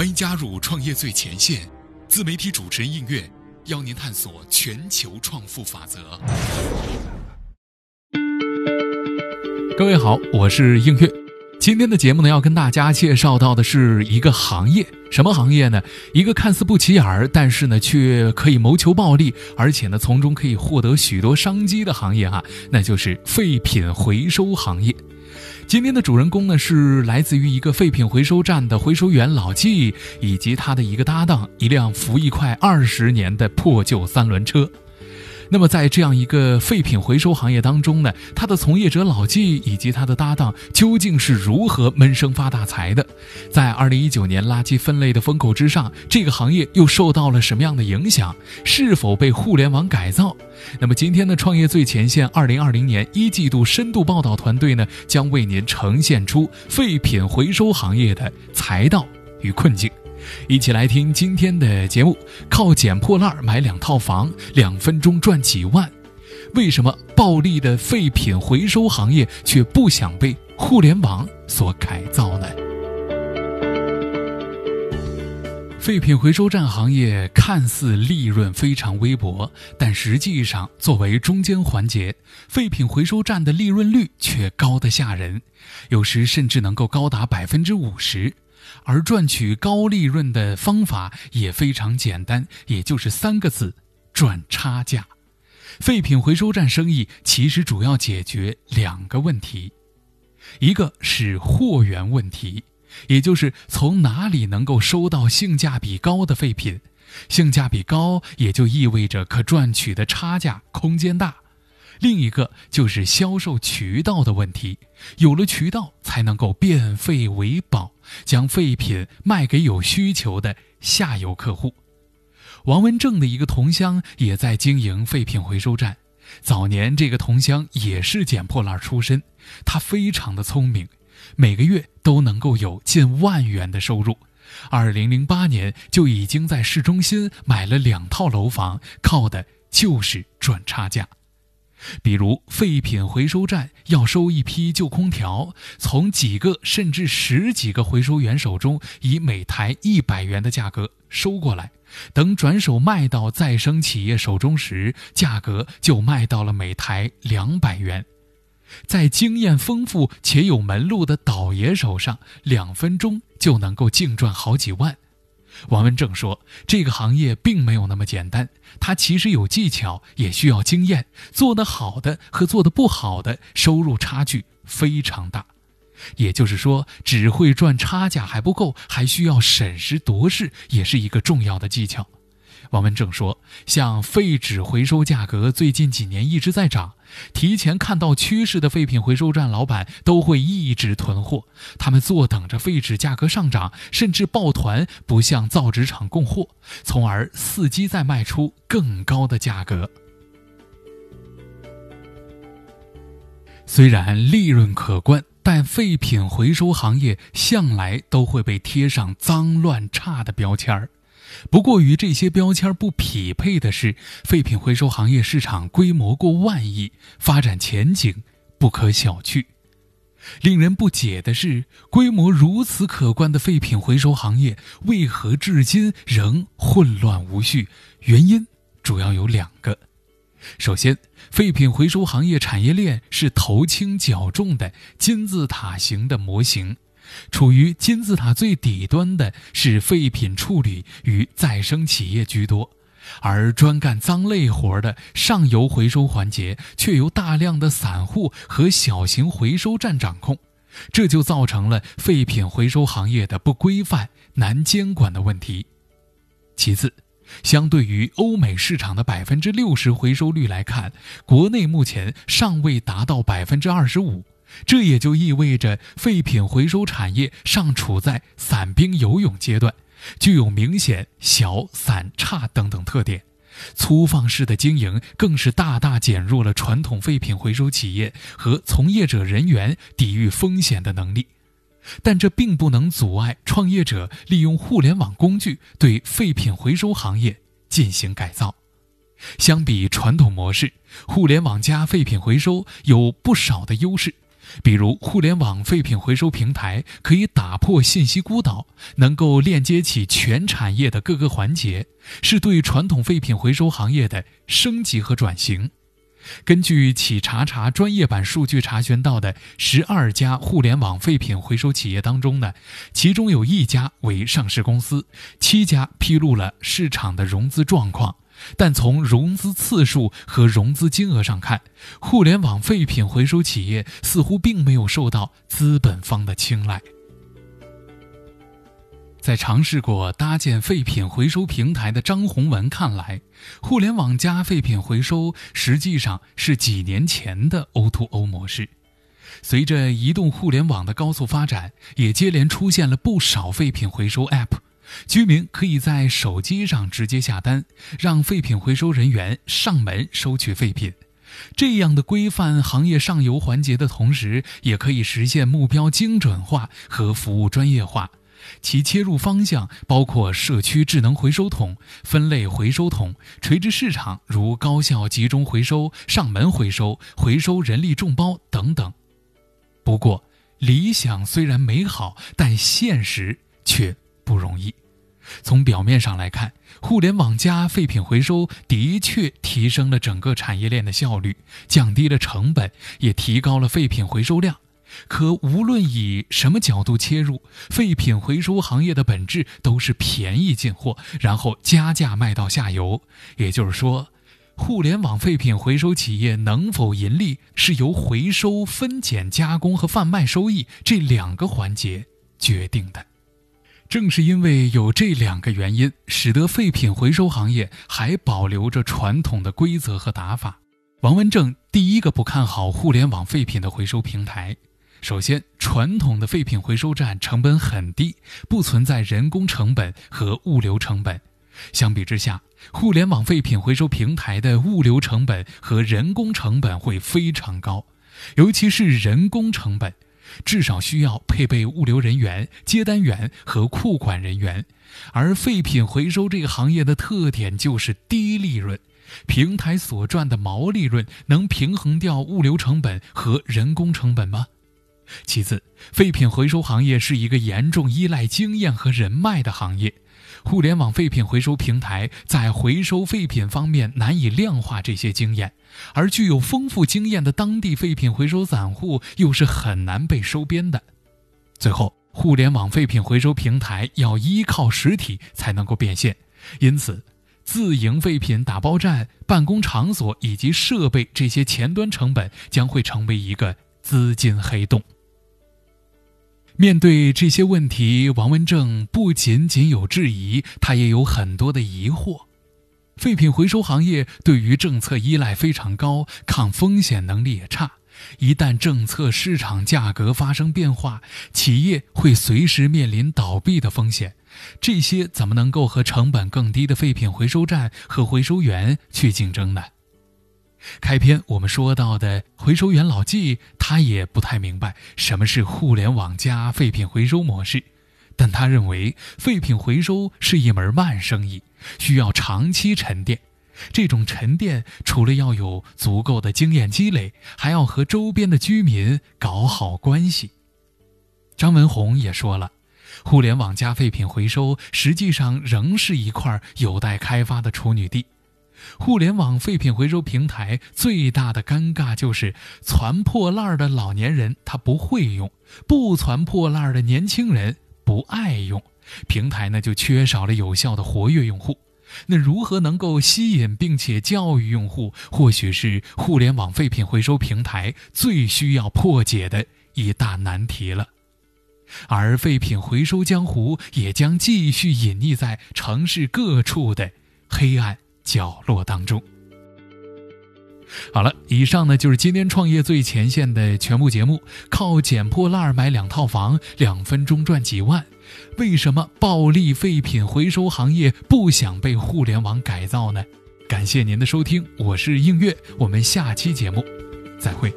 欢迎加入创业最前线，自媒体主持人应月邀您探索全球创富法则。各位好，我是应月。今天的节目呢，要跟大家介绍到的是一个行业，什么行业呢？一个看似不起眼儿，但是呢，却可以谋求暴利，而且呢，从中可以获得许多商机的行业啊，那就是废品回收行业。今天的主人公呢，是来自于一个废品回收站的回收员老季，以及他的一个搭档，一辆服役快二十年的破旧三轮车。那么，在这样一个废品回收行业当中呢，他的从业者老纪以及他的搭档究竟是如何闷声发大财的？在二零一九年垃圾分类的风口之上，这个行业又受到了什么样的影响？是否被互联网改造？那么，今天的创业最前线二零二零年一季度深度报道团队呢，将为您呈现出废品回收行业的财道与困境。一起来听今天的节目。靠捡破烂买两套房，两分钟赚几万？为什么暴利的废品回收行业却不想被互联网所改造呢？废品回收站行业看似利润非常微薄，但实际上作为中间环节，废品回收站的利润率却高得吓人，有时甚至能够高达百分之五十。而赚取高利润的方法也非常简单，也就是三个字：赚差价。废品回收站生意其实主要解决两个问题，一个是货源问题，也就是从哪里能够收到性价比高的废品，性价比高也就意味着可赚取的差价空间大。另一个就是销售渠道的问题，有了渠道才能够变废为宝，将废品卖给有需求的下游客户。王文正的一个同乡也在经营废品回收站，早年这个同乡也是捡破烂出身，他非常的聪明，每个月都能够有近万元的收入。二零零八年就已经在市中心买了两套楼房，靠的就是赚差价。比如废品回收站要收一批旧空调，从几个甚至十几个回收员手中以每台一百元的价格收过来，等转手卖到再生企业手中时，价格就卖到了每台两百元。在经验丰富且有门路的倒爷手上，两分钟就能够净赚好几万。王文正说：“这个行业并没有那么简单，它其实有技巧，也需要经验。做得好的和做得不好的收入差距非常大。也就是说，只会赚差价还不够，还需要审时度势，也是一个重要的技巧。”王文正说：“像废纸回收价格最近几年一直在涨，提前看到趋势的废品回收站老板都会一直囤货，他们坐等着废纸价格上涨，甚至抱团不向造纸厂供货，从而伺机再卖出更高的价格。虽然利润可观，但废品回收行业向来都会被贴上脏乱差的标签儿。”不过，与这些标签不匹配的是，废品回收行业市场规模过万亿，发展前景不可小觑。令人不解的是，规模如此可观的废品回收行业，为何至今仍混乱无序？原因主要有两个。首先，废品回收行业产业链是头轻脚重的金字塔型的模型。处于金字塔最底端的是废品处理与再生企业居多，而专干脏累活的上游回收环节却由大量的散户和小型回收站掌控，这就造成了废品回收行业的不规范、难监管的问题。其次，相对于欧美市场的百分之六十回收率来看，国内目前尚未达到百分之二十五。这也就意味着废品回收产业尚处在散兵游泳阶段，具有明显小散差等等特点。粗放式的经营更是大大减弱了传统废品回收企业和从业者人员抵御风险的能力。但这并不能阻碍创业者利用互联网工具对废品回收行业进行改造。相比传统模式，互联网加废品回收有不少的优势。比如，互联网废品回收平台可以打破信息孤岛，能够链接起全产业的各个环节，是对传统废品回收行业的升级和转型。根据企查查专业版数据查询到的十二家互联网废品回收企业当中呢，其中有一家为上市公司，七家披露了市场的融资状况。但从融资次数和融资金额上看，互联网废品回收企业似乎并没有受到资本方的青睐。在尝试过搭建废品回收平台的张宏文看来，互联网加废品回收实际上是几年前的 O2O 模式。随着移动互联网的高速发展，也接连出现了不少废品回收 App。居民可以在手机上直接下单，让废品回收人员上门收取废品。这样的规范行业上游环节的同时，也可以实现目标精准化和服务专业化。其切入方向包括社区智能回收桶、分类回收桶、垂直市场如高效集中回收、上门回收、回收人力众包等等。不过，理想虽然美好，但现实却不容易。从表面上来看，互联网加废品回收的确提升了整个产业链的效率，降低了成本，也提高了废品回收量。可无论以什么角度切入，废品回收行业的本质都是便宜进货，然后加价卖到下游。也就是说，互联网废品回收企业能否盈利，是由回收、分拣、加工和贩卖收益这两个环节决定的。正是因为有这两个原因，使得废品回收行业还保留着传统的规则和打法。王文正第一个不看好互联网废品的回收平台。首先，传统的废品回收站成本很低，不存在人工成本和物流成本。相比之下，互联网废品回收平台的物流成本和人工成本会非常高，尤其是人工成本。至少需要配备物流人员、接单员和库管人员，而废品回收这个行业的特点就是低利润，平台所赚的毛利润能平衡掉物流成本和人工成本吗？其次，废品回收行业是一个严重依赖经验和人脉的行业。互联网废品回收平台在回收废品方面难以量化这些经验，而具有丰富经验的当地废品回收散户又是很难被收编的。最后，互联网废品回收平台要依靠实体才能够变现，因此，自营废品打包站、办公场所以及设备这些前端成本将会成为一个资金黑洞。面对这些问题，王文正不仅仅有质疑，他也有很多的疑惑。废品回收行业对于政策依赖非常高，抗风险能力也差。一旦政策、市场价格发生变化，企业会随时面临倒闭的风险。这些怎么能够和成本更低的废品回收站和回收员去竞争呢？开篇我们说到的回收员老纪，他也不太明白什么是互联网加废品回收模式，但他认为废品回收是一门慢生意，需要长期沉淀。这种沉淀除了要有足够的经验积累，还要和周边的居民搞好关系。张文宏也说了，互联网加废品回收实际上仍是一块有待开发的处女地。互联网废品回收平台最大的尴尬就是攒破烂的老年人他不会用，不攒破烂的年轻人不爱用，平台呢就缺少了有效的活跃用户。那如何能够吸引并且教育用户，或许是互联网废品回收平台最需要破解的一大难题了。而废品回收江湖也将继续隐匿在城市各处的黑暗。角落当中。好了，以上呢就是今天创业最前线的全部节目。靠捡破烂买两套房，两分钟赚几万？为什么暴利废品回收行业不想被互联网改造呢？感谢您的收听，我是映月，我们下期节目再会。